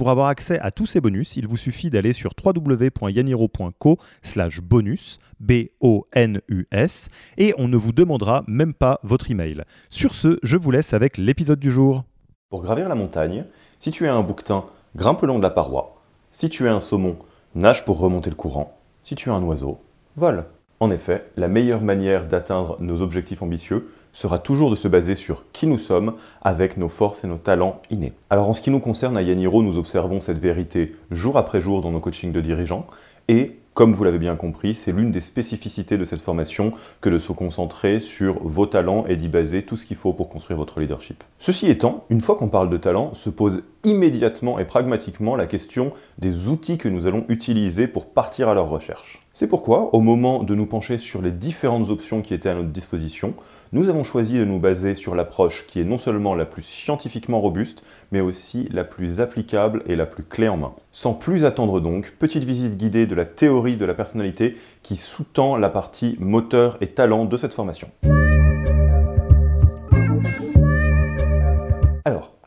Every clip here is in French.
Pour avoir accès à tous ces bonus, il vous suffit d'aller sur www.yaniro.co slash bonus, B-O-N-U-S, et on ne vous demandera même pas votre email. Sur ce, je vous laisse avec l'épisode du jour. Pour gravir la montagne, si tu es un bouquetin, grimpe le long de la paroi. Si tu es un saumon, nage pour remonter le courant. Si tu es un oiseau, vole. En effet, la meilleure manière d'atteindre nos objectifs ambitieux sera toujours de se baser sur qui nous sommes avec nos forces et nos talents innés. Alors en ce qui nous concerne à Yaniro, nous observons cette vérité jour après jour dans nos coachings de dirigeants et comme vous l'avez bien compris, c'est l'une des spécificités de cette formation que de se concentrer sur vos talents et d'y baser tout ce qu'il faut pour construire votre leadership. Ceci étant, une fois qu'on parle de talent, se pose immédiatement et pragmatiquement la question des outils que nous allons utiliser pour partir à leur recherche. C'est pourquoi, au moment de nous pencher sur les différentes options qui étaient à notre disposition, nous avons choisi de nous baser sur l'approche qui est non seulement la plus scientifiquement robuste, mais aussi la plus applicable et la plus clé en main. Sans plus attendre donc, petite visite guidée de la théorie de la personnalité qui sous-tend la partie moteur et talent de cette formation.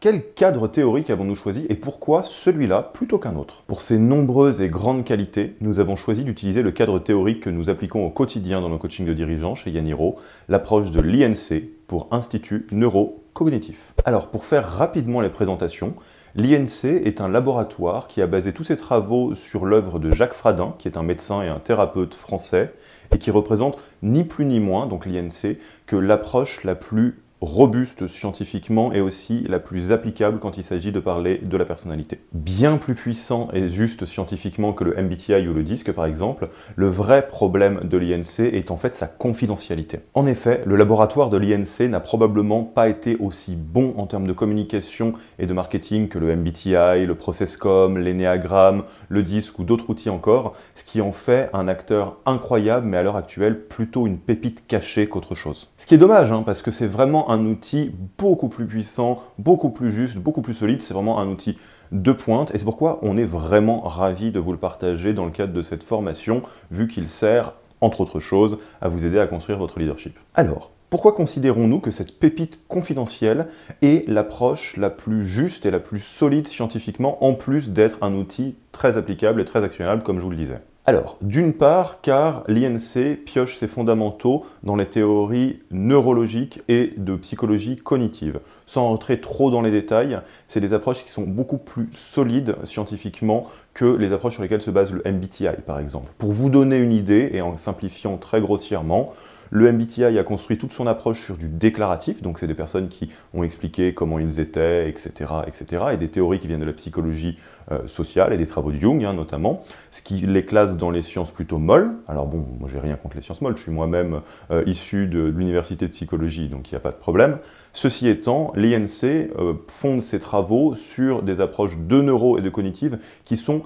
Quel cadre théorique avons-nous choisi et pourquoi celui-là plutôt qu'un autre? Pour ces nombreuses et grandes qualités, nous avons choisi d'utiliser le cadre théorique que nous appliquons au quotidien dans nos coachings de dirigeants chez Yaniro, l'approche de l'INC pour Institut Neurocognitif. Alors, pour faire rapidement les présentations, L'INC est un laboratoire qui a basé tous ses travaux sur l'œuvre de Jacques Fradin, qui est un médecin et un thérapeute français, et qui représente ni plus ni moins, donc l'INC, que l'approche la plus robuste scientifiquement et aussi la plus applicable quand il s'agit de parler de la personnalité. Bien plus puissant et juste scientifiquement que le MBTI ou le DISC par exemple, le vrai problème de l'INC est en fait sa confidentialité. En effet, le laboratoire de l'INC n'a probablement pas été aussi bon en termes de communication et de marketing que le MBTI, le Processcom, l'Enneagram, le DISC ou d'autres outils encore, ce qui en fait un acteur incroyable mais à l'heure actuelle plutôt une pépite cachée qu'autre chose. Ce qui est dommage hein, parce que c'est vraiment un un outil beaucoup plus puissant, beaucoup plus juste, beaucoup plus solide. C'est vraiment un outil de pointe et c'est pourquoi on est vraiment ravi de vous le partager dans le cadre de cette formation, vu qu'il sert, entre autres choses, à vous aider à construire votre leadership. Alors, pourquoi considérons-nous que cette pépite confidentielle est l'approche la plus juste et la plus solide scientifiquement, en plus d'être un outil très applicable et très actionnable, comme je vous le disais? Alors, d'une part, car l'INC pioche ses fondamentaux dans les théories neurologiques et de psychologie cognitive. Sans entrer trop dans les détails, c'est des approches qui sont beaucoup plus solides scientifiquement que les approches sur lesquelles se base le MBTI, par exemple. Pour vous donner une idée, et en simplifiant très grossièrement, le MBTI a construit toute son approche sur du déclaratif, donc c'est des personnes qui ont expliqué comment ils étaient, etc., etc., et des théories qui viennent de la psychologie euh, sociale et des travaux de Jung hein, notamment, ce qui les classe dans les sciences plutôt molles. Alors bon, moi j'ai rien contre les sciences molles, je suis moi-même euh, issu de l'université de psychologie, donc il n'y a pas de problème. Ceci étant, l'INC euh, fonde ses travaux sur des approches de neuro et de cognitive qui sont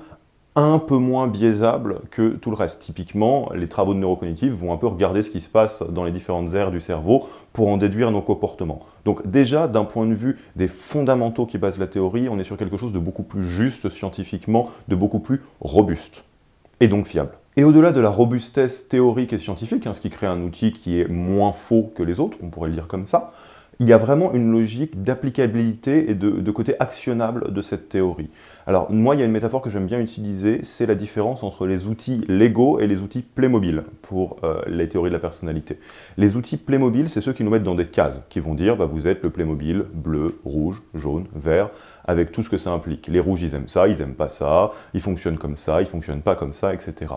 un peu moins biaisable que tout le reste. Typiquement, les travaux de neurocognitive vont un peu regarder ce qui se passe dans les différentes aires du cerveau pour en déduire nos comportements. Donc déjà, d'un point de vue des fondamentaux qui basent la théorie, on est sur quelque chose de beaucoup plus juste scientifiquement, de beaucoup plus robuste et donc fiable. Et au-delà de la robustesse théorique et scientifique, hein, ce qui crée un outil qui est moins faux que les autres, on pourrait le dire comme ça, il y a vraiment une logique d'applicabilité et de, côté actionnable de cette théorie. Alors moi, il y a une métaphore que j'aime bien utiliser, c'est la différence entre les outils Lego et les outils Playmobil pour euh, les théories de la personnalité. Les outils Playmobil, c'est ceux qui nous mettent dans des cases, qui vont dire, bah, vous êtes le Playmobil bleu, rouge, jaune, vert, avec tout ce que ça implique. Les rouges, ils aiment ça, ils aiment pas ça, ils fonctionnent comme ça, ils fonctionnent pas comme ça, etc.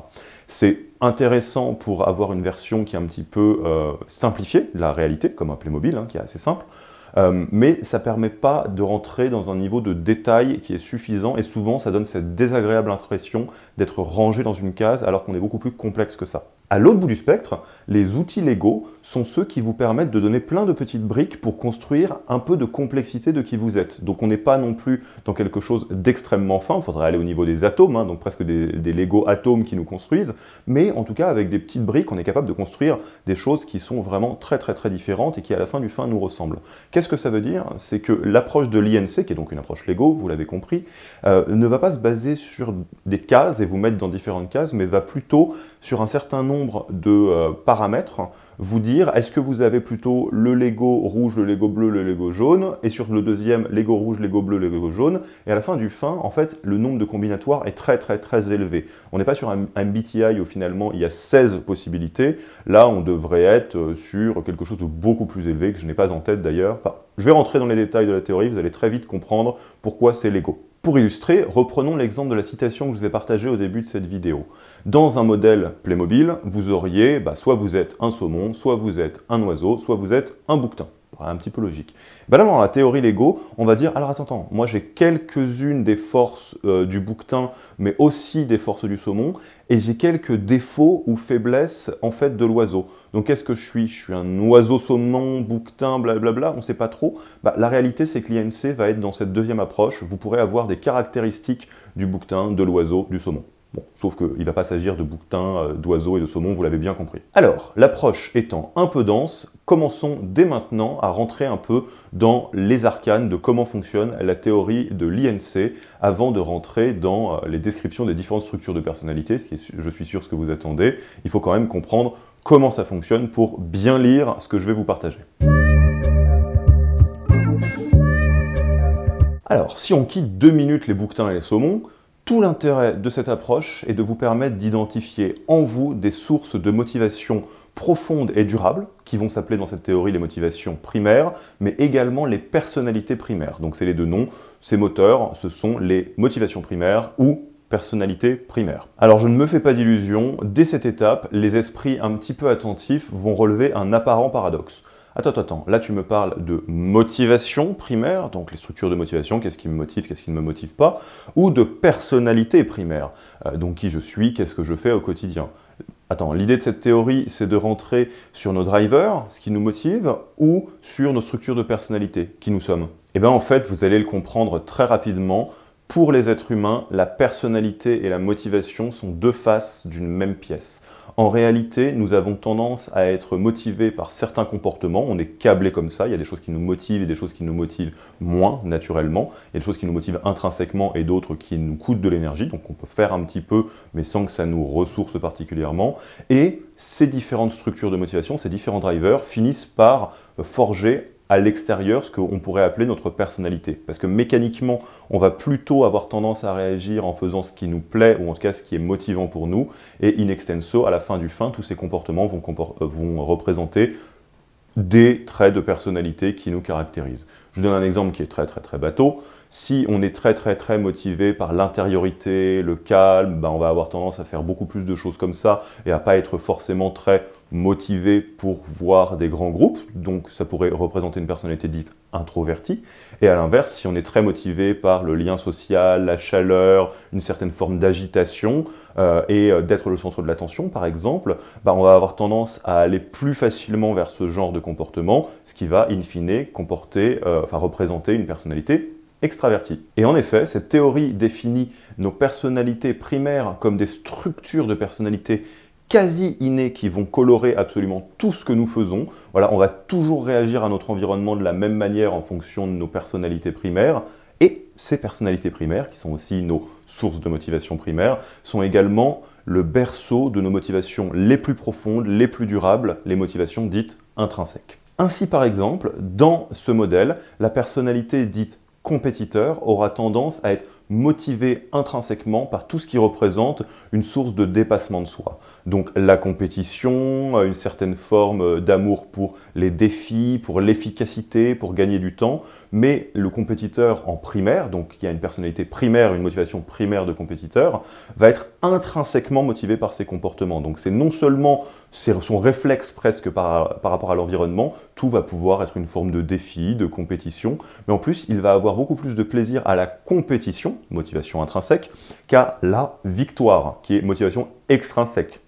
C'est intéressant pour avoir une version qui est un petit peu euh, simplifiée, la réalité, comme un Playmobil, hein, qui est assez simple. Euh, mais ça ne permet pas de rentrer dans un niveau de détail qui est suffisant et souvent ça donne cette désagréable impression d'être rangé dans une case alors qu'on est beaucoup plus complexe que ça. À l'autre bout du spectre, les outils Lego sont ceux qui vous permettent de donner plein de petites briques pour construire un peu de complexité de qui vous êtes. Donc on n'est pas non plus dans quelque chose d'extrêmement fin, il faudrait aller au niveau des atomes, hein, donc presque des, des, Lego atomes qui nous construisent, mais en tout cas avec des petites briques, on est capable de construire des choses qui sont vraiment très très très différentes et qui à la fin du fin nous ressemblent. Qu'est-ce que ça veut dire? C'est que l'approche de l'INC, qui est donc une approche Lego, vous l'avez compris, euh, ne va pas se baser sur des cases et vous mettre dans différentes cases, mais va plutôt sur un certain nombre de euh, paramètres, vous dire est-ce que vous avez plutôt le Lego rouge, le Lego bleu, le Lego jaune, et sur le deuxième, Lego rouge, Lego bleu, Lego jaune, et à la fin du fin, en fait, le nombre de combinatoires est très très très élevé. On n'est pas sur un, MBTI où finalement il y a 16 possibilités, là on devrait être euh, sur quelque chose de beaucoup plus élevé, que je n'ai pas en tête d'ailleurs. Je vais rentrer dans les détails de la théorie, vous allez très vite comprendre pourquoi c'est Lego. Pour illustrer, reprenons l'exemple de la citation que je vous ai partagée au début de cette vidéo. Dans un modèle Playmobil, vous auriez, bah, soit vous êtes un saumon, soit vous êtes un oiseau, soit vous êtes un bouquetin un petit peu logique. Ben dans la théorie Lego, on va dire, alors attends, attends moi j'ai quelques-unes des forces euh, du bouquetin, mais aussi des forces du saumon, et j'ai quelques défauts ou faiblesses en fait de l'oiseau. Donc qu'est-ce que je suis? Je suis un oiseau saumon, bouquetin, blablabla, on ne sait pas trop. Bah, la réalité, c'est que l'INC va être dans cette deuxième approche. Vous pourrez avoir des caractéristiques du bouquetin, de l'oiseau, du saumon. Bon, sauf qu'il ne va pas s'agir de bouquetins, euh, d'oiseaux et de saumons, vous l'avez bien compris. Alors, l'approche étant un peu dense, commençons dès maintenant à rentrer un peu dans les arcanes de comment fonctionne la théorie de l'INC avant de rentrer dans euh, les descriptions des différentes structures de personnalité, ce qui est, je suis sûr, ce que vous attendez. Il faut quand même comprendre comment ça fonctionne pour bien lire ce que je vais vous partager. Alors, si on quitte deux minutes les bouquetins et les saumons, tout l'intérêt de cette approche est de vous permettre d'identifier en vous des sources de motivation profondes et durables, qui vont s'appeler dans cette théorie les motivations primaires, mais également les personnalités primaires. Donc c'est les deux noms, ces moteurs, ce sont les motivations primaires ou personnalités primaires. Alors je ne me fais pas d'illusions, dès cette étape, les esprits un petit peu attentifs vont relever un apparent paradoxe. Attends, attends, là tu me parles de motivation primaire, donc les structures de motivation, qu'est-ce qui me motive, qu'est-ce qui ne me motive pas, ou de personnalité primaire, euh, donc qui je suis, qu'est-ce que je fais au quotidien. Attends, l'idée de cette théorie, c'est de rentrer sur nos drivers, ce qui nous motive, ou sur nos structures de personnalité, qui nous sommes. Eh bien en fait, vous allez le comprendre très rapidement, pour les êtres humains, la personnalité et la motivation sont deux faces d'une même pièce. En réalité, nous avons tendance à être motivés par certains comportements, on est câblé comme ça, il y a des choses qui nous motivent et des choses qui nous motivent moins naturellement, il y a des choses qui nous motivent intrinsèquement et d'autres qui nous coûtent de l'énergie, donc on peut faire un petit peu mais sans que ça nous ressource particulièrement. Et ces différentes structures de motivation, ces différents drivers finissent par forger à l'extérieur ce qu'on pourrait appeler notre personnalité. Parce que mécaniquement, on va plutôt avoir tendance à réagir en faisant ce qui nous plaît, ou en tout cas ce qui est motivant pour nous, et in extenso, à la fin du fin, tous ces comportements vont, euh, représenter des traits de personnalité qui nous caractérisent. Je donne un exemple qui est très très très bateau. Si on est très très très motivé par l'intériorité, le calme, ben on va avoir tendance à faire beaucoup plus de choses comme ça et à pas être forcément très motivé pour voir des grands groupes. Donc ça pourrait représenter une personnalité dite introvertie. Et à l'inverse, si on est très motivé par le lien social, la chaleur, une certaine forme d'agitation euh, et euh, d'être le centre de l'attention par exemple, ben on va avoir tendance à aller plus facilement vers ce genre de comportement, ce qui va in fine comporter, euh, enfin représenter une personnalité extraverti. Et en effet, cette théorie définit nos personnalités primaires comme des structures de personnalité quasi innées qui vont colorer absolument tout ce que nous faisons. On va toujours réagir à notre environnement de la même manière en fonction de nos personnalités primaires. Et ces personnalités primaires, qui sont aussi nos sources de motivation primaires, sont également le berceau de nos motivations les plus profondes, les plus durables, les motivations dites intrinsèques. Ainsi, par exemple, dans ce modèle, la personnalité dite compétiteur aura tendance à être motivé intrinsèquement par tout ce qui représente une source de dépassement de soi. Donc la compétition, une certaine forme d'amour pour les défis, pour l'efficacité, pour gagner du temps, mais le compétiteur en primaire, donc il y a une personnalité primaire, une motivation primaire de compétiteur, va être intrinsèquement motivé par ses comportements. Donc c'est non seulement son réflexe presque par, par rapport à l'environnement, tout va pouvoir être une forme de défi, de compétition, mais en plus il va avoir beaucoup plus de plaisir à la compétition, motivation intrinsèque, qu'à la victoire, qui est motivation extrinsèque.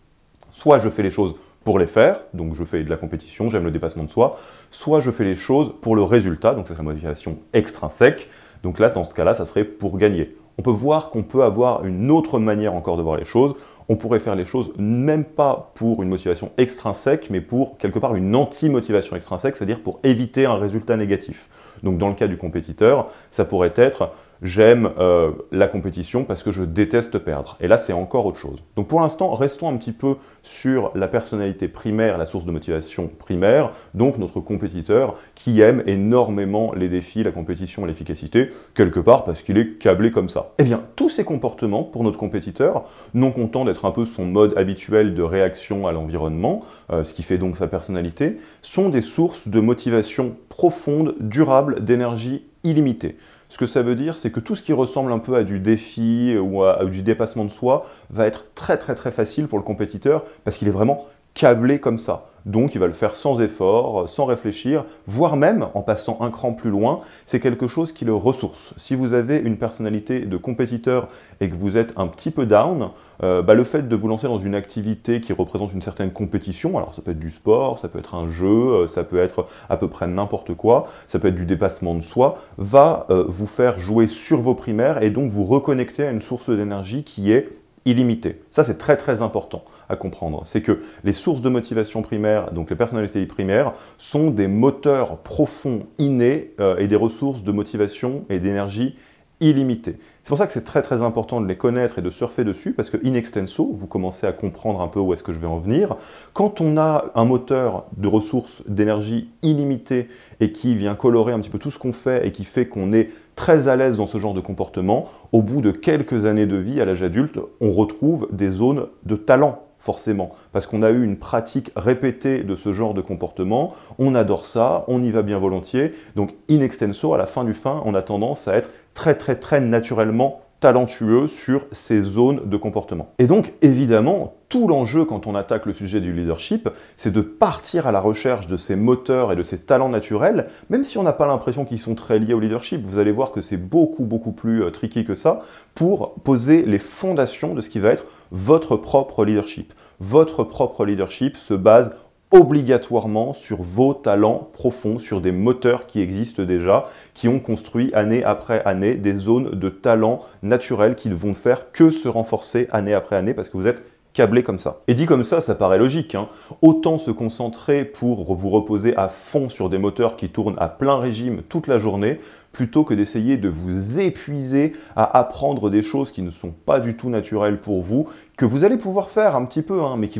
Soit je fais les choses pour les faire, donc je fais de la compétition, j'aime le dépassement de soi, soit je fais les choses pour le résultat, donc c'est la motivation extrinsèque, donc là, dans ce cas-là, ça serait pour gagner. On peut voir qu'on peut avoir une autre manière encore de voir les choses. On pourrait faire les choses même pas pour une motivation extrinsèque, mais pour quelque part une anti-motivation extrinsèque, c'est-à-dire pour éviter un résultat négatif. Donc dans le cas du compétiteur, ça pourrait être j'aime euh, la compétition parce que je déteste perdre. Et là, c'est encore autre chose. Donc pour l'instant, restons un petit peu sur la personnalité primaire, la source de motivation primaire, donc notre compétiteur qui aime énormément les défis, la compétition l'efficacité, quelque part parce qu'il est câblé comme ça. Eh bien, tous ces comportements pour notre compétiteur, non content d'être un peu son mode habituel de réaction à l'environnement, euh, ce qui fait donc sa personnalité, sont des sources de motivation profonde, durable, d'énergie illimitée. Ce que ça veut dire, c'est que tout ce qui ressemble un peu à du défi ou à, du dépassement de soi va être très très très facile pour le compétiteur parce qu'il est vraiment câblé comme ça. Donc il va le faire sans effort, sans réfléchir, voire même en passant un cran plus loin, c'est quelque chose qui le ressource. Si vous avez une personnalité de compétiteur et que vous êtes un petit peu down, euh, bah, le fait de vous lancer dans une activité qui représente une certaine compétition, alors ça peut être du sport, ça peut être un jeu, euh, ça peut être à peu près n'importe quoi, ça peut être du dépassement de soi, va euh, vous faire jouer sur vos primaires et donc vous reconnecter à une source d'énergie qui est illimité. Ça, c'est très très important à comprendre. C'est que les sources de motivation primaire, donc les personnalités primaires, sont des moteurs profonds, innés euh, et des ressources de motivation et d'énergie illimitées. C'est pour ça que c'est très très important de les connaître et de surfer dessus, parce que in extenso, vous commencez à comprendre un peu où est-ce que je vais en venir. Quand on a un moteur de ressources d'énergie illimitée et qui vient colorer un petit peu tout ce qu'on fait et qui fait qu'on est très à l'aise dans ce genre de comportement, au bout de quelques années de vie à l'âge adulte, on retrouve des zones de talent forcément, parce qu'on a eu une pratique répétée de ce genre de comportement, on adore ça, on y va bien volontiers, donc in extenso, à la fin du fin, on a tendance à être très très très naturellement talentueux sur ces zones de comportement. Et donc, évidemment, tout l'enjeu quand on attaque le sujet du leadership, c'est de partir à la recherche de ces moteurs et de ces talents naturels, même si on n'a pas l'impression qu'ils sont très liés au leadership. Vous allez voir que c'est beaucoup, beaucoup plus euh, tricky que ça pour poser les fondations de ce qui va être votre propre leadership. Votre propre leadership se base obligatoirement sur vos talents profonds, sur des moteurs qui existent déjà, qui ont construit année après année des zones de talent naturels qui ne vont faire que se renforcer année après année parce que vous êtes câblé comme ça. Et dit comme ça, ça paraît logique. Hein. Autant se concentrer pour vous reposer à fond sur des moteurs qui tournent à plein régime toute la journée, plutôt que d'essayer de vous épuiser à apprendre des choses qui ne sont pas du tout naturelles pour vous, que vous allez pouvoir faire un petit peu, hein, mais qui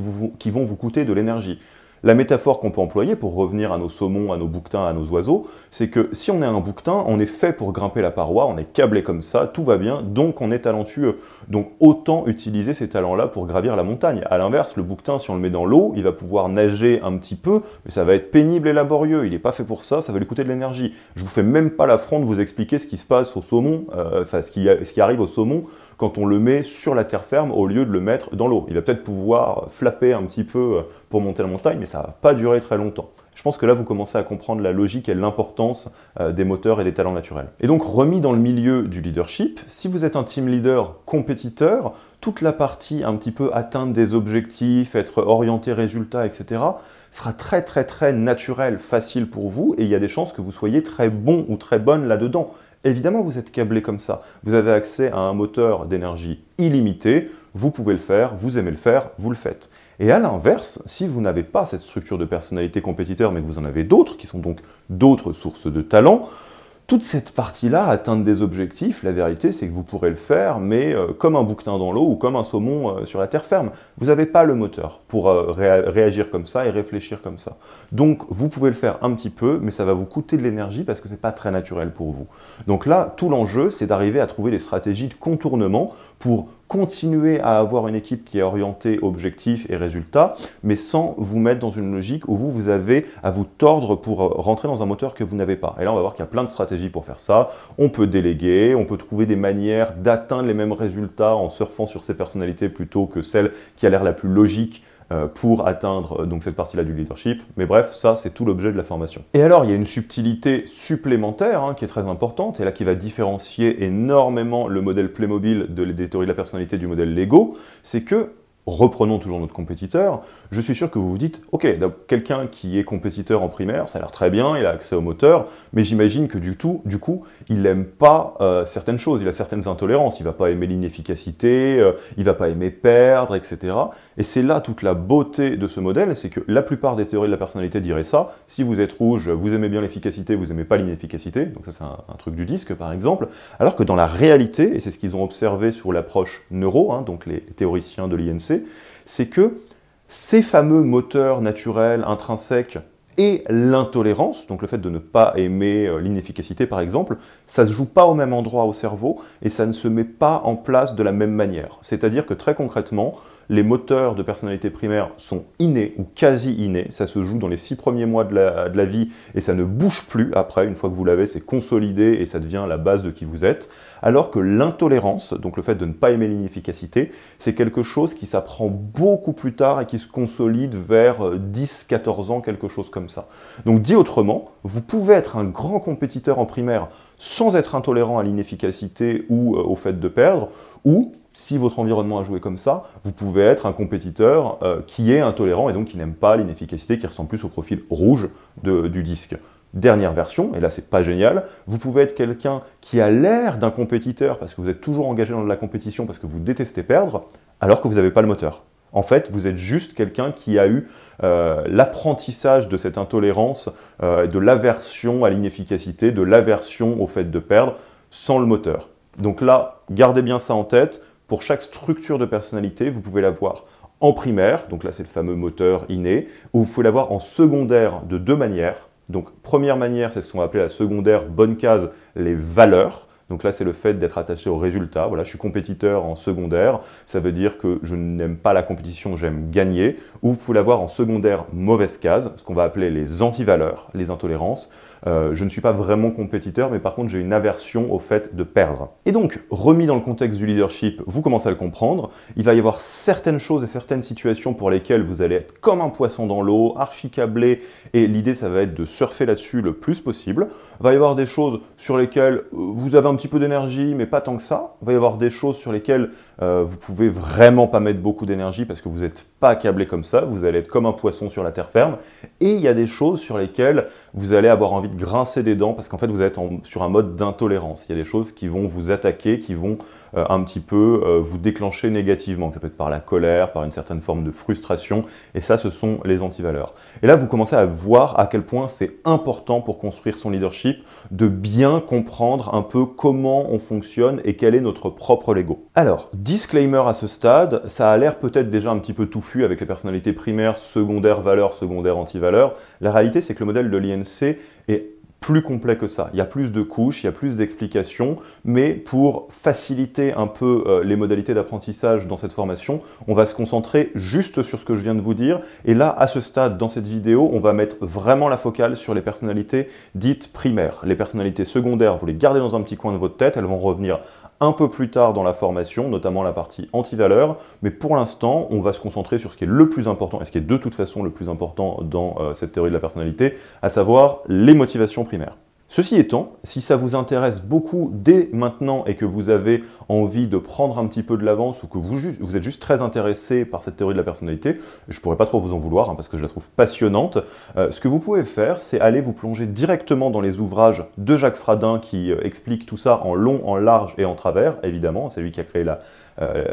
vont vous coûter de l'énergie. La métaphore qu'on peut employer pour revenir à nos saumons, à nos bouquetins, à nos oiseaux, c'est que si on est un bouquetin, on est fait pour grimper la paroi, on est câblé comme ça, tout va bien, donc on est talentueux. Donc autant utiliser ces talents-là pour gravir la montagne. À l'inverse, le bouquetin, si on le met dans l'eau, il va pouvoir nager un petit peu, mais ça va être pénible et laborieux. Il n'est pas fait pour ça, ça va lui coûter de l'énergie. Je vous fais même pas l'affront de vous expliquer ce qui se passe au saumon, euh, enfin ce qui, arrive au saumon quand on le met sur la terre ferme au lieu de le mettre dans l'eau. Il va peut-être pouvoir flapper un petit peu euh, monter la montagne, mais ça va pas durer très longtemps. Je pense que là, vous commencez à comprendre la logique et l'importance euh, des moteurs et des talents naturels. Et donc, remis dans le milieu du leadership, si vous êtes un team leader compétiteur, toute la partie un petit peu atteindre des objectifs, être orienté résultat, etc., sera très très très naturel, facile pour vous, et il y a des chances que vous soyez très bon ou très bonne là-dedans. Évidemment, vous êtes câblé comme ça. Vous avez accès à un moteur d'énergie illimité, vous pouvez le faire, vous aimez le faire, vous le faites. Et à l'inverse, si vous n'avez pas cette structure de personnalité compétiteur, mais que vous en avez d'autres, qui sont donc d'autres sources de talent, toute cette partie-là, atteindre des objectifs, la vérité c'est que vous pourrez le faire, mais euh, comme un bouquetin dans l'eau ou comme un saumon euh, sur la terre ferme. Vous n'avez pas le moteur pour euh, réagir comme ça et réfléchir comme ça. Donc vous pouvez le faire un petit peu, mais ça va vous coûter de l'énergie parce que c'est pas très naturel pour vous. Donc là, tout l'enjeu, c'est d'arriver à trouver des stratégies de contournement pour continuer à avoir une équipe qui est orientée objectif et résultat, mais sans vous mettre dans une logique où vous, vous avez à vous tordre pour rentrer dans un moteur que vous n'avez pas. Et là, on va voir qu'il y a plein de stratégies pour faire ça. On peut déléguer, on peut trouver des manières d'atteindre les mêmes résultats en surfant sur ces personnalités plutôt que celle qui a l'air la plus logique euh, pour atteindre euh, donc cette partie-là du leadership. Mais bref, ça, c'est tout l'objet de la formation. Et alors, il y a une subtilité supplémentaire hein, qui est très importante, et là qui va différencier énormément le modèle Playmobil de, des théories de la personnalité du modèle Lego, c'est que reprenons toujours notre compétiteur, je suis sûr que vous vous dites, ok, quelqu'un qui est compétiteur en primaire, ça a l'air très bien, il a accès au moteur, mais j'imagine que du, tout, du coup, il n'aime pas euh, certaines choses, il a certaines intolérances, il va pas aimer l'inefficacité, euh, il va pas aimer perdre, etc. Et c'est là toute la beauté de ce modèle, c'est que la plupart des théories de la personnalité diraient ça, si vous êtes rouge, vous aimez bien l'efficacité, vous aimez pas l'inefficacité, donc ça c'est un, truc du disque par exemple, alors que dans la réalité, et c'est ce qu'ils ont observé sur l'approche neuro, hein, donc les théoriciens de l'INC, c'est que ces fameux moteurs naturels, intrinsèques, et l'intolérance, donc le fait de ne pas aimer euh, l'inefficacité par exemple, ça se joue pas au même endroit au cerveau et ça ne se met pas en place de la même manière. C'est-à-dire que très concrètement, les moteurs de personnalité primaire sont innés ou quasi innés. Ça se joue dans les six premiers mois de la, vie et ça ne bouge plus après. Une fois que vous l'avez, c'est consolidé et ça devient la base de qui vous êtes. Alors que l'intolérance, donc le fait de ne pas aimer l'inefficacité, c'est quelque chose qui s'apprend beaucoup plus tard et qui se consolide vers 10-14 euh, ans, quelque chose comme ça. Donc dit autrement, vous pouvez être un grand compétiteur en primaire sans être intolérant à l'inefficacité ou euh, au fait de perdre, ou si votre environnement a joué comme ça, vous pouvez être un compétiteur euh, qui est intolérant et donc qui n'aime pas l'inefficacité, qui ressemble plus au profil rouge du disque. Dernière version, et là c'est pas génial, vous pouvez être quelqu'un qui a l'air d'un compétiteur parce que vous êtes toujours engagé dans la compétition parce que vous détestez perdre, alors que vous n'avez pas le moteur. En fait, vous êtes juste quelqu'un qui a eu euh, l'apprentissage de cette intolérance, euh, de l'aversion à l'inefficacité, de l'aversion au fait de perdre, sans le moteur. Donc là, gardez bien ça en tête pour chaque structure de personnalité, vous pouvez l'avoir en primaire, donc là c'est le fameux moteur inné, ou vous pouvez l'avoir en secondaire de deux manières. Donc première manière, c'est ce qu'on va appeler la secondaire bonne case, les valeurs. Donc là, c'est le fait d'être attaché au résultat. Voilà, je suis compétiteur en secondaire. Ça veut dire que je n'aime pas la compétition, j'aime gagner. Ou vous pouvez l'avoir en secondaire mauvaise case, ce qu'on va appeler les antivaleurs, les intolérances. Euh, je ne suis pas vraiment compétiteur, mais par contre, j'ai une aversion au fait de perdre. Et donc, remis dans le contexte du leadership, vous commencez à le comprendre. Il va y avoir certaines choses et certaines situations pour lesquelles vous allez être comme un poisson dans l'eau, archi câblé, et l'idée, ça va être de surfer là-dessus le plus possible. Il va y avoir des choses sur lesquelles vous avez un petit peu d'énergie, mais pas tant que ça. Il va y avoir des choses sur lesquelles euh, vous pouvez vraiment pas mettre beaucoup d'énergie parce que vous n'êtes pas câblé comme ça. Vous allez être comme un poisson sur la terre ferme. Et il y a des choses sur lesquelles vous allez avoir envie de grincer des dents parce qu'en fait, vous êtes sur un mode d'intolérance. Il y a des choses qui vont vous attaquer, qui vont euh, un petit peu euh, vous déclencher négativement. Ça peut être par la colère, par une certaine forme de frustration. Et ça, ce sont les antivaleurs. Et là, vous commencez à voir à quel point c'est important pour construire son leadership de bien comprendre un peu comment on fonctionne et quel est notre propre Lego. Alors, disclaimer à ce stade, ça a l'air peut-être déjà un petit peu touffu avec les personnalités primaires, secondaires valeurs, secondaires antivaleurs. La réalité, c'est que le modèle de l'INC est plus complet que ça. Il y a plus de couches, il y a plus d'explications, mais pour faciliter un peu euh, les modalités d'apprentissage dans cette formation, on va se concentrer juste sur ce que je viens de vous dire. Et là, à ce stade, dans cette vidéo, on va mettre vraiment la focale sur les personnalités dites primaires. Les personnalités secondaires, vous les gardez dans un petit coin de votre tête, elles vont revenir un peu plus tard dans la formation, notamment la partie anti-valeur, mais pour l'instant, on va se concentrer sur ce qui est le plus important, et ce qui est de toute façon le plus important dans euh, cette théorie de la personnalité, à savoir les motivations primaires. Ceci étant, si ça vous intéresse beaucoup dès maintenant et que vous avez envie de prendre un petit peu de l'avance ou que vous, êtes juste très intéressé par cette théorie de la personnalité, je pourrais pas trop vous en vouloir hein, parce que je la trouve passionnante, euh, ce que vous pouvez faire, c'est aller vous plonger directement dans les ouvrages de Jacques Fradin qui euh, explique tout ça en long, en large et en travers, évidemment, c'est lui qui a créé la,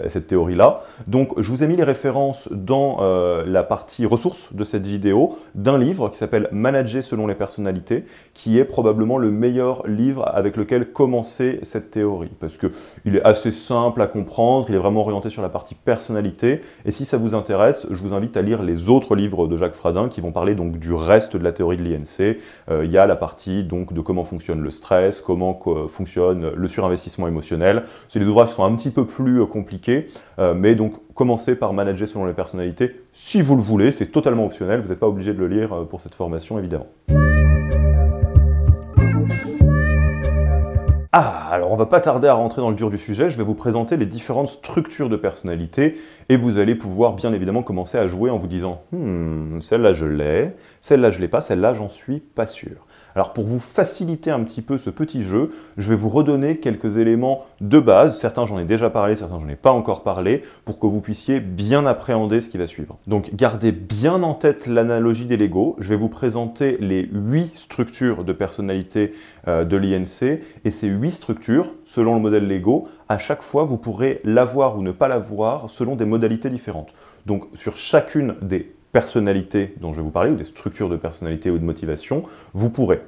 cette théorie-là. Donc je vous ai mis les références dans la partie ressources de cette vidéo d'un livre qui s'appelle Manager selon les personnalités, qui est probablement le meilleur livre avec lequel commencer cette théorie, parce qu'il est assez simple à comprendre, il est vraiment orienté sur la partie personnalité, et si ça vous intéresse, je vous invite à lire les autres livres de Jacques Fradin qui vont parler donc du reste de la théorie de l'INC. Euh, il y a la partie donc de comment fonctionne le stress, comment fonctionne le surinvestissement émotionnel. C'est des ouvrages sont un petit peu plus euh, compliqués, euh, mais donc commencez par manager selon les personnalités. Si vous le voulez, c'est totalement optionnel, vous n'êtes pas obligé de le lire pour cette formation évidemment. Ah, alors on va pas tarder à rentrer dans le dur du sujet, je vais vous présenter les différentes structures de personnalité et vous allez pouvoir bien évidemment commencer à jouer en vous disant hmm, celle-là je l'ai, celle-là je l'ai pas, celle-là j'en suis pas sûr. Alors pour vous faciliter un petit peu ce petit jeu, je vais vous redonner quelques éléments de base, certains j'en ai déjà parlé, certains j'en ai pas encore parlé, pour que vous puissiez bien appréhender ce qui va suivre. Donc gardez bien en tête l'analogie des Lego, je vais vous présenter les 8 structures de personnalité euh, de l'INC, et ces 8 structures, selon le modèle Lego, à chaque fois vous pourrez l'avoir ou ne pas l'avoir selon des modalités différentes. Donc sur chacune des personnalités dont je vais vous parler, ou des structures de personnalité ou de motivation, vous pourrez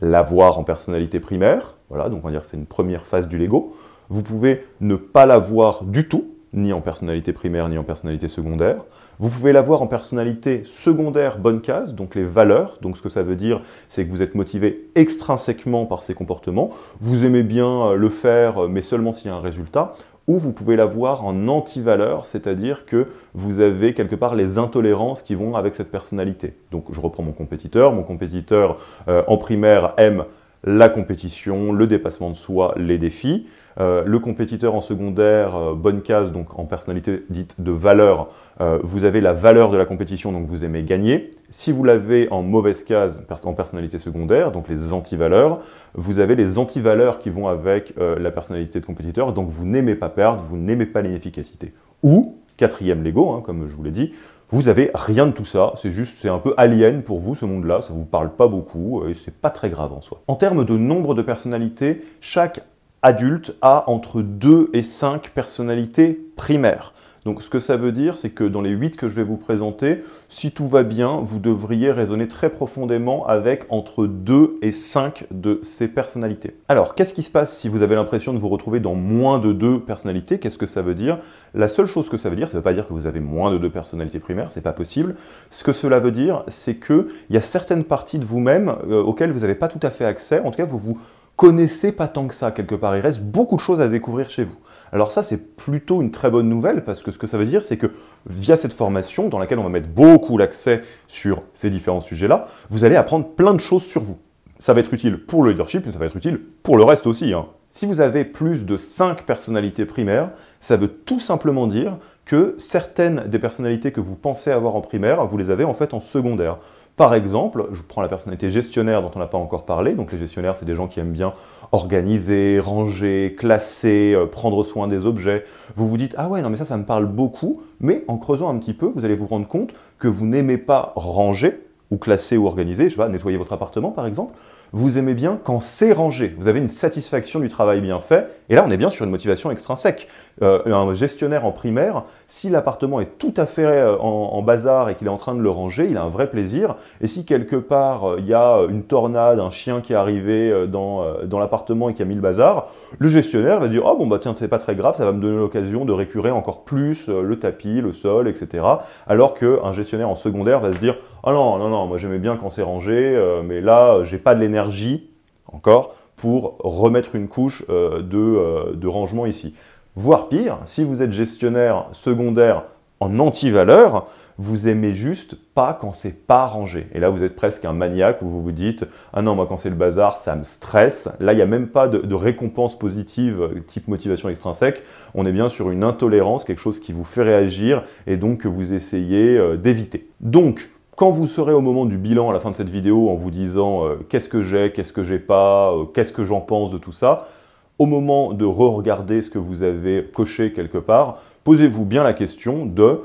l'avoir en personnalité primaire, voilà, donc on va dire que c'est une première phase du Lego. Vous pouvez ne pas l'avoir du tout, ni en personnalité primaire, ni en personnalité secondaire. Vous pouvez l'avoir en personnalité secondaire bonne case, donc les valeurs. Donc ce que ça veut dire, c'est que vous êtes motivé extrinsèquement par ces comportements. Vous aimez bien le faire, mais seulement s'il y a un résultat ou vous pouvez l'avoir en anti-valeur, c'est-à-dire que vous avez quelque part les intolérances qui vont avec cette personnalité. Donc je reprends mon compétiteur. Mon compétiteur euh, en primaire aime la compétition, le dépassement de soi, les défis. Euh, le compétiteur en secondaire, euh, bonne case, donc en personnalité dite de valeur, euh, vous avez la valeur de la compétition, donc vous aimez gagner. Si vous l'avez en mauvaise case, en personnalité secondaire, donc les anti-valeurs, vous avez les anti-valeurs qui vont avec la personnalité de compétiteur, donc vous n'aimez pas perdre, vous n'aimez pas l'inefficacité. Ou, quatrième Lego, hein, comme je vous l'ai dit, vous avez rien de tout ça, c'est juste, c'est un peu alien pour vous ce monde-là, ça vous parle pas beaucoup et c'est pas très grave en soi. En termes de nombre de personnalités, chaque adulte a entre 2 et 5 personnalités primaires. Donc ce que ça veut dire, c'est que dans les 8 que je vais vous présenter, si tout va bien, vous devriez raisonner très profondément avec entre 2 et 5 de ces personnalités. Alors, qu'est-ce qui se passe si vous avez l'impression de vous retrouver dans moins de 2 personnalités? Qu'est-ce que ça veut dire? La seule chose que ça veut dire, ça ne veut pas dire que vous avez moins de 2 personnalités primaires, c'est pas possible. Ce que cela veut dire, c'est qu'il y a certaines parties de vous-même euh, auxquelles vous n'avez pas tout à fait accès, en tout cas vous vous connaissez pas tant que ça quelque part. Il reste beaucoup de choses à découvrir chez vous. Alors ça, c'est plutôt une très bonne nouvelle parce que ce que ça veut dire, c'est que via cette formation, dans laquelle on va mettre beaucoup l'accès sur ces différents sujets-là, vous allez apprendre plein de choses sur vous. Ça va être utile pour le leadership, mais ça va être utile pour le reste aussi. Hein. Si vous avez plus de 5 personnalités primaires, ça veut tout simplement dire que certaines des personnalités que vous pensez avoir en primaire, vous les avez en fait en secondaire. Par exemple, je prends la personnalité gestionnaire dont on n'a pas encore parlé. Donc les gestionnaires, c'est des gens qui aiment bien organiser, ranger, classer, euh, prendre soin des objets. Vous vous dites, ah ouais, non mais ça, ça me parle beaucoup. Mais en creusant un petit peu, vous allez vous rendre compte que vous n'aimez pas ranger, ou classer ou organiser, je sais pas, nettoyer votre appartement par exemple, vous aimez bien quand c'est rangé, vous avez une satisfaction du travail bien fait, et là on est bien sur une motivation extrinsèque. Euh, un gestionnaire en primaire, si l'appartement est tout à fait euh, en, bazar et qu'il est en train de le ranger, il a un vrai plaisir, et si quelque part euh, il y a une tornade, un chien qui est arrivé dans, dans l'appartement et qui a mis le bazar, le gestionnaire va dire, oh bon bah tiens c'est pas très grave, ça va me donner l'occasion de récurer encore plus le tapis, le sol, etc. Alors qu'un gestionnaire en secondaire va se dire, oh non, non, non, moi j'aimais bien quand c'est rangé, mais là j'ai pas de l'énergie encore, pour remettre une couche euh, euh, de, rangement ici. Voire pire, si vous êtes gestionnaire secondaire en anti-valeur, vous aimez juste pas quand c'est pas rangé. Et là, vous êtes presque un maniaque où vous vous dites Ah non, moi, quand c'est le bazar, ça me stresse. Là, il n'y a même pas de, récompense positive euh, type motivation extrinsèque. On est bien sur une intolérance, quelque chose qui vous fait réagir et donc que vous essayez d'éviter. Donc, quand vous serez au moment du bilan à la fin de cette vidéo en vous disant euh, qu'est-ce que j'ai, qu'est-ce que j'ai pas, euh, qu'est-ce que j'en pense de tout ça, au moment de re-regarder ce que vous avez coché quelque part, posez-vous bien la question de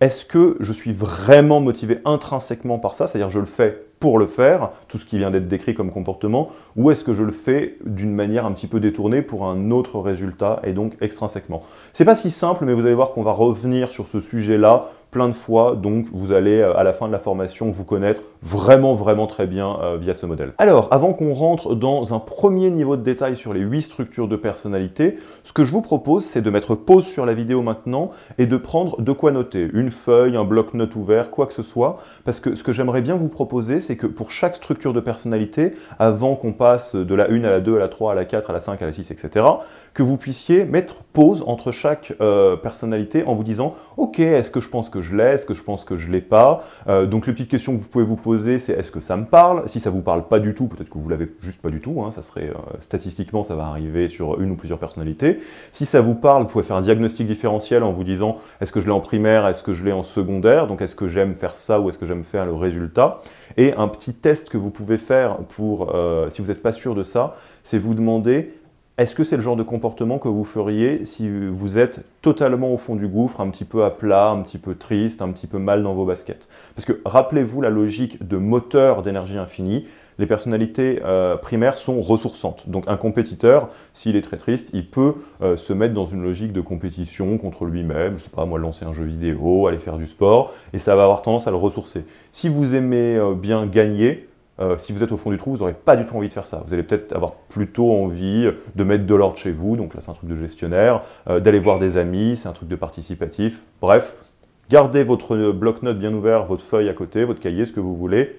est-ce que je suis vraiment motivé intrinsèquement par ça, c'est-à-dire je le fais pour le faire, tout ce qui vient d'être décrit comme comportement, ou est-ce que je le fais d'une manière un petit peu détournée pour un autre résultat et donc extrinsèquement? C'est pas si simple, mais vous allez voir qu'on va revenir sur ce sujet-là plein de fois, donc vous allez euh, à la fin de la formation vous connaître vraiment vraiment très bien euh, via ce modèle. Alors, avant qu'on rentre dans un premier niveau de détail sur les huit structures de personnalité, ce que je vous propose c'est de mettre pause sur la vidéo maintenant et de prendre de quoi noter, une feuille, un bloc-notes ouvert, quoi que ce soit, parce que ce que j'aimerais bien vous proposer c'est que pour chaque structure de personnalité, avant qu'on passe de la 1 à la 2, à la 3, à la 4, à la 5, à la 6, etc., que vous puissiez mettre pause entre chaque euh, personnalité en vous disant Ok, est-ce que je pense que je l'ai Est-ce que je pense que je l'ai pas. Euh, Donc les petites questions que vous pouvez vous poser, c'est est-ce que ça me parle? Si ça vous parle pas du tout, peut-être que vous l'avez juste pas du tout, hein, ça serait euh, statistiquement, ça va arriver sur une ou plusieurs personnalités. Si ça vous parle, vous pouvez faire un diagnostic différentiel en vous disant est-ce que je l'ai en primaire, est-ce que je l'ai en secondaire? Donc est-ce que j'aime faire ça ou est-ce que j'aime faire le résultat? Et un petit test que vous pouvez faire pour, euh, si vous n'êtes pas sûr de ça, c'est vous demander est-ce que c'est le genre de comportement que vous feriez si vous êtes totalement au fond du gouffre, un petit peu à plat, un petit peu triste, un petit peu mal dans vos baskets? Parce que rappelez-vous la logique de moteur d'énergie infinie les personnalités euh, primaires sont ressourçantes. Donc un compétiteur, s'il est très triste, il peut euh, se mettre dans une logique de compétition contre lui-même, je sais pas moi, lancer un jeu vidéo, aller faire du sport, et ça va avoir tendance à le ressourcer. Si vous aimez euh, bien gagner, si vous êtes au fond du trou, vous n'aurez pas du tout envie de faire ça. Vous allez peut-être avoir plutôt envie de mettre de l'ordre chez vous, donc là c'est un truc de gestionnaire, d'aller voir des amis, c'est un truc de participatif. Bref, gardez votre bloc-notes bien ouvert, votre feuille à côté, votre cahier, ce que vous voulez.